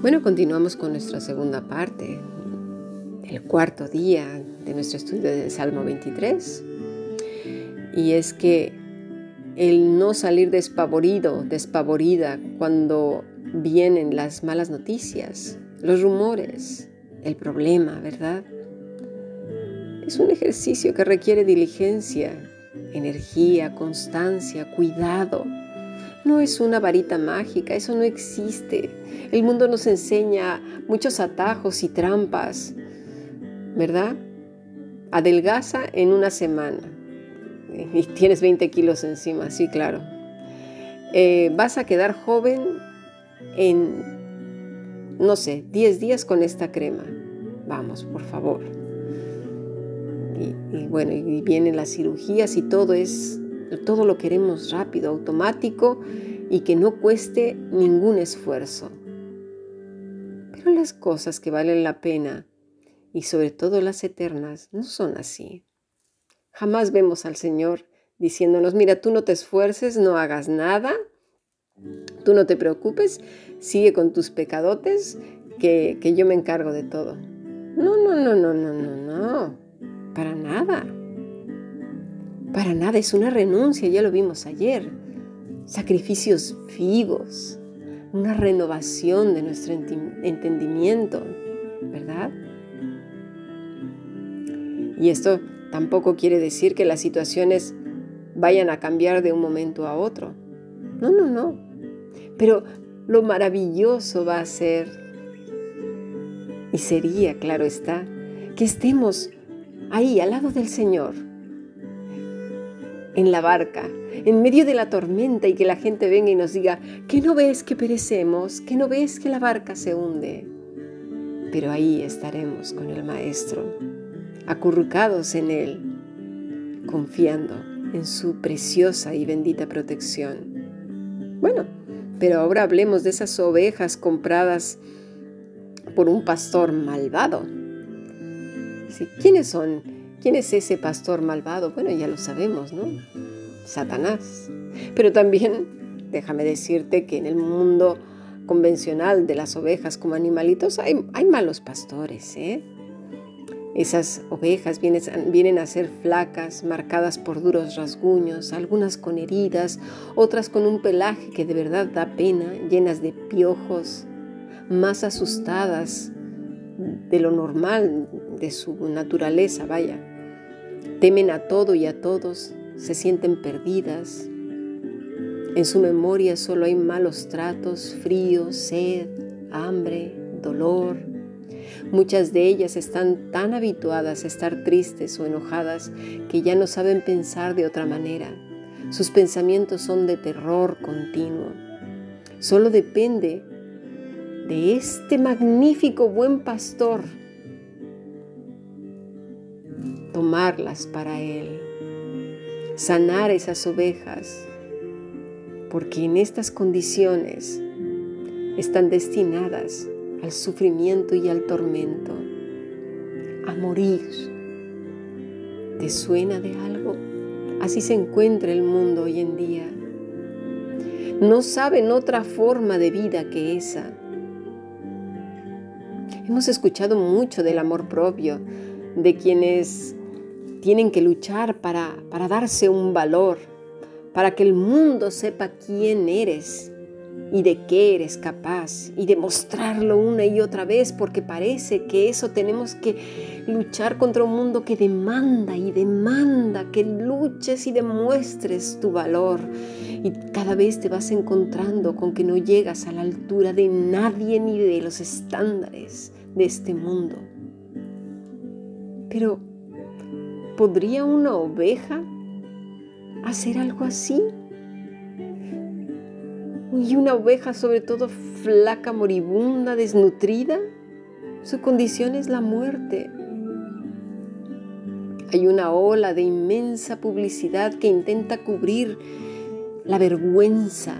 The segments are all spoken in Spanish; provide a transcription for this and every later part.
Bueno, continuamos con nuestra segunda parte, el cuarto día de nuestro estudio del Salmo 23. Y es que el no salir despavorido, despavorida cuando vienen las malas noticias, los rumores, el problema, ¿verdad? Es un ejercicio que requiere diligencia, energía, constancia, cuidado. No es una varita mágica, eso no existe. El mundo nos enseña muchos atajos y trampas, ¿verdad? Adelgaza en una semana y tienes 20 kilos encima, sí, claro. Eh, vas a quedar joven en, no sé, 10 días con esta crema. Vamos, por favor. Y, y, bueno, y vienen las cirugías y todo es, todo lo queremos rápido, automático y que no cueste ningún esfuerzo. Pero las cosas que valen la pena y sobre todo las eternas no son así. Jamás vemos al Señor diciéndonos, mira, tú no te esfuerces, no hagas nada, tú no te preocupes, sigue con tus pecadotes, que, que yo me encargo de todo. No, no, no, no, no, no, no, para nada. Para nada, es una renuncia, ya lo vimos ayer. Sacrificios vivos, una renovación de nuestro entendimiento, ¿verdad? Y esto tampoco quiere decir que las situaciones vayan a cambiar de un momento a otro. No, no, no. Pero lo maravilloso va a ser, y sería, claro está, que estemos ahí al lado del Señor, en la barca, en medio de la tormenta y que la gente venga y nos diga, que no ves que perecemos, que no ves que la barca se hunde. Pero ahí estaremos con el Maestro, acurrucados en Él, confiando en su preciosa y bendita protección. Bueno, pero ahora hablemos de esas ovejas compradas por un pastor malvado. ¿Quiénes son? ¿Quién es ese pastor malvado? Bueno, ya lo sabemos, ¿no? Satanás. Pero también, déjame decirte que en el mundo convencional de las ovejas como animalitos hay, malos pastores, ¿eh? Esas ovejas vienen, a ser flacas, marcadas por duros rasguños, algunas con heridas, otras con un pelaje que de verdad da pena, llenas de piojos, más asustadas de lo normal, de su naturaleza, vaya. Temen a todo y a todos, se sienten perdidas. En su memoria solo hay malos tratos, frío, sed, hambre, dolor. Muchas de ellas están tan habituadas a estar tristes o enojadas que ya no saben pensar de otra manera. Sus pensamientos son de terror continuo. Solo depende de este magnífico buen pastor tomarlas para él sanar esas ovejas, porque en estas condiciones están destinadas al sufrimiento y al tormento, a morir. ¿Te suena de algo? Así se encuentra el mundo hoy en día. No saben otra forma de vida que esa. Hemos escuchado mucho del amor propio, de quienes tienen que luchar para, para darse un valor, para que el mundo sepa quién eres y de qué eres capaz y demostrarlo una y otra vez porque parece que eso tenemos que luchar contra un mundo que demanda y demanda que luches y demuestres tu valor. Y cada vez te vas encontrando con que no llegas a la altura de nadie ni de los estándares de este mundo. Pero ¿Podría una oveja hacer algo así? Y una oveja sobre todo flaca, moribunda, desnutrida, su condición es la muerte. Hay una ola de inmensa publicidad que intenta cubrir la vergüenza,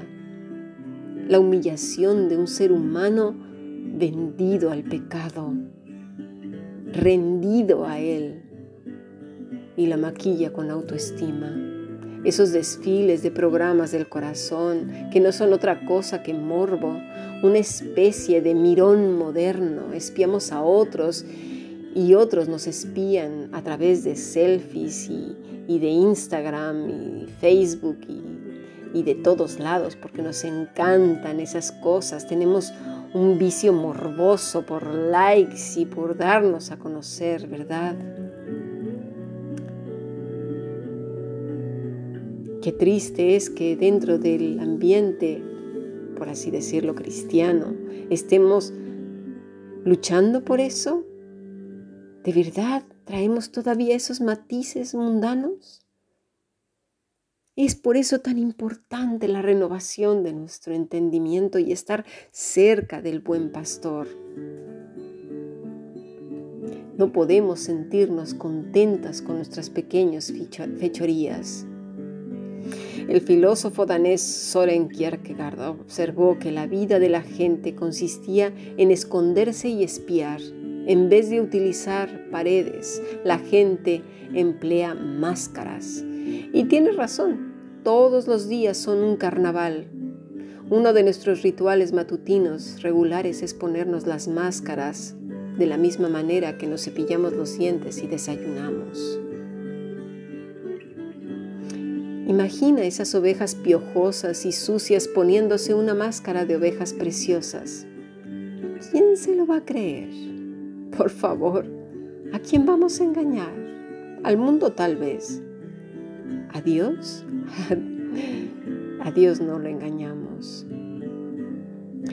la humillación de un ser humano vendido al pecado, rendido a él y la maquilla con autoestima. esos desfiles de programas del corazón que no son otra cosa que morbo, una especie de mirón moderno. Espiamos a otros y otros nos espían a través de selfies y, de Instagram y Facebook y, y de todos lados porque nos encantan esas cosas. Tenemos un vicio morboso por likes y por darnos a conocer, ¿verdad? Qué triste es que dentro del ambiente, por así decirlo, cristiano, estemos luchando por eso. ¿De verdad traemos todavía esos matices mundanos? Es por eso tan importante la renovación de nuestro entendimiento y estar cerca del buen pastor. No podemos sentirnos contentas con nuestras pequeñas fechorías. El filósofo danés Soren Kierkegaard observó que la vida de la gente consistía en esconderse y espiar. En vez de utilizar paredes, la gente emplea máscaras. Y tiene razón, todos los días son un carnaval. Uno de nuestros rituales matutinos regulares es ponernos las máscaras de la misma manera que nos cepillamos los dientes y desayunamos. Imagina esas ovejas piojosas y sucias poniéndose una máscara de ovejas preciosas. ¿Quién se lo va a creer? Por favor, ¿a quién vamos a engañar? Al mundo tal vez. ¿A Dios? A Dios no lo engañamos.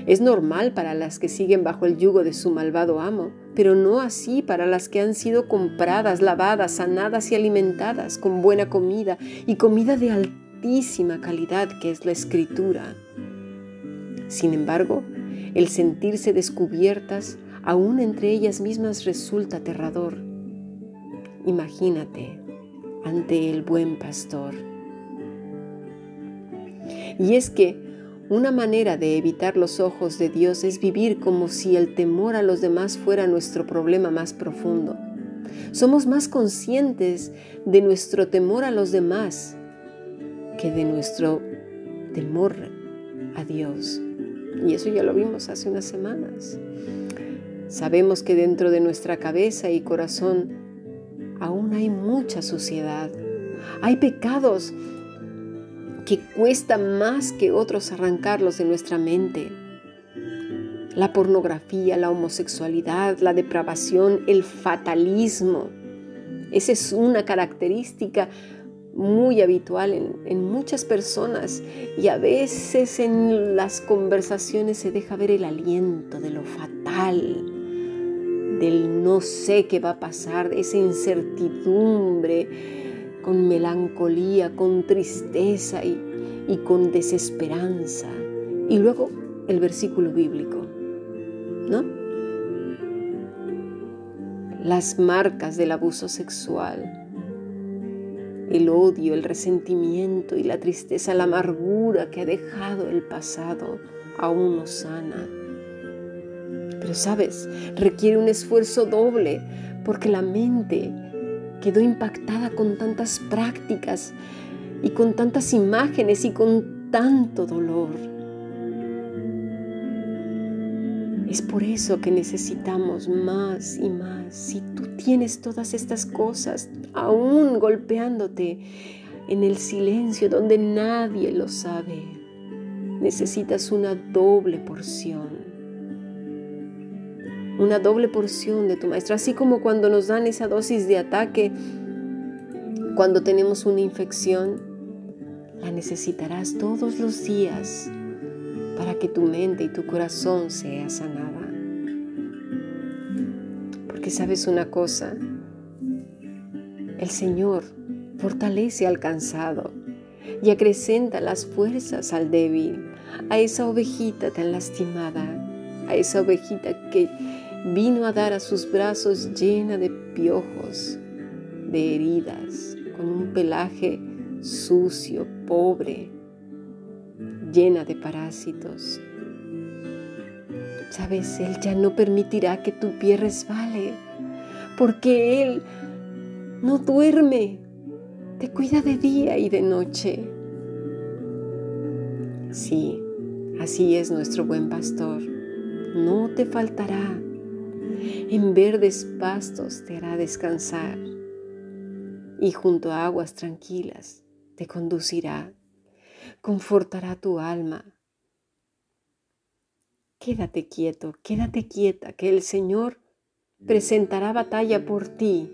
Es normal para las que siguen bajo el yugo de su malvado amo, pero no así para las que han sido compradas, lavadas, sanadas y alimentadas con buena comida y comida de altísima calidad que es la escritura. Sin embargo, el sentirse descubiertas aún entre ellas mismas resulta aterrador. Imagínate ante el buen pastor. Y es que una manera de evitar los ojos de Dios es vivir como si el temor a los demás fuera nuestro problema más profundo. Somos más conscientes de nuestro temor a los demás que de nuestro temor a Dios. Y eso ya lo vimos hace unas semanas. Sabemos que dentro de nuestra cabeza y corazón aún hay mucha suciedad. Hay pecados que cuesta más que otros arrancarlos de nuestra mente. La pornografía, la homosexualidad, la depravación, el fatalismo. Esa es una característica muy habitual en, en, muchas personas y a veces en las conversaciones se deja ver el aliento de lo fatal, del no sé qué va a pasar, esa incertidumbre, con melancolía, con tristeza y, y con desesperanza. Y luego el versículo bíblico, ¿no? Las marcas del abuso sexual, el odio, el resentimiento y la tristeza, la amargura que ha dejado el pasado aún no sana. Pero sabes, requiere un esfuerzo doble porque la mente quedó impactada con tantas prácticas y con tantas imágenes y con tanto dolor. Es por eso que necesitamos más y más. Si tú tienes todas estas cosas aún golpeándote en el silencio donde nadie lo sabe, necesitas una doble porción una doble porción de tu maestro, así como cuando nos dan esa dosis de ataque, cuando tenemos una infección, la necesitarás todos los días para que tu mente y tu corazón sea sanada. Porque sabes una cosa, el Señor fortalece al cansado y acrecenta las fuerzas al débil, a esa ovejita tan lastimada, a esa ovejita que vino a dar a sus brazos llena de piojos, de heridas, con un pelaje sucio, pobre, llena de parásitos. Sabes, Él ya no permitirá que tu pie resbale, porque Él no duerme, te cuida de día y de noche. Sí, así es nuestro buen pastor. No te faltará. En verdes pastos te hará descansar y junto a aguas tranquilas te conducirá. Confortará tu alma. Quédate quieto, quédate quieta, que el Señor presentará batalla por ti.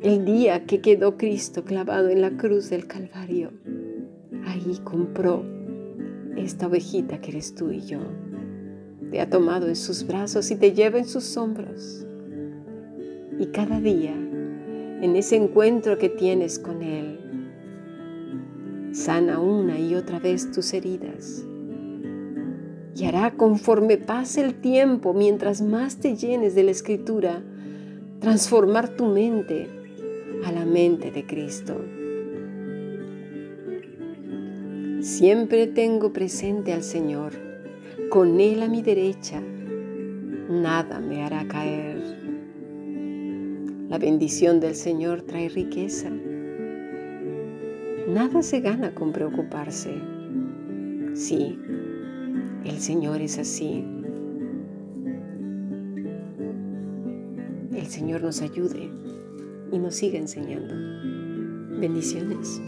El día que quedó Cristo clavado en la cruz del Calvario, ahí compró esta ovejita que eres tú y yo. Te ha tomado en sus brazos y te lleva en sus hombros. Y cada día, en ese encuentro que tienes con Él, sana una y otra vez tus heridas y hará conforme pase el tiempo, mientras más te llenes de la escritura, transformar tu mente a la mente de Cristo. Siempre tengo presente al Señor, con Él a mi derecha, nada me hará caer. La bendición del Señor trae riqueza. Nada se gana con preocuparse. Sí, el Señor es así. El Señor nos ayude y nos siga enseñando. Bendiciones.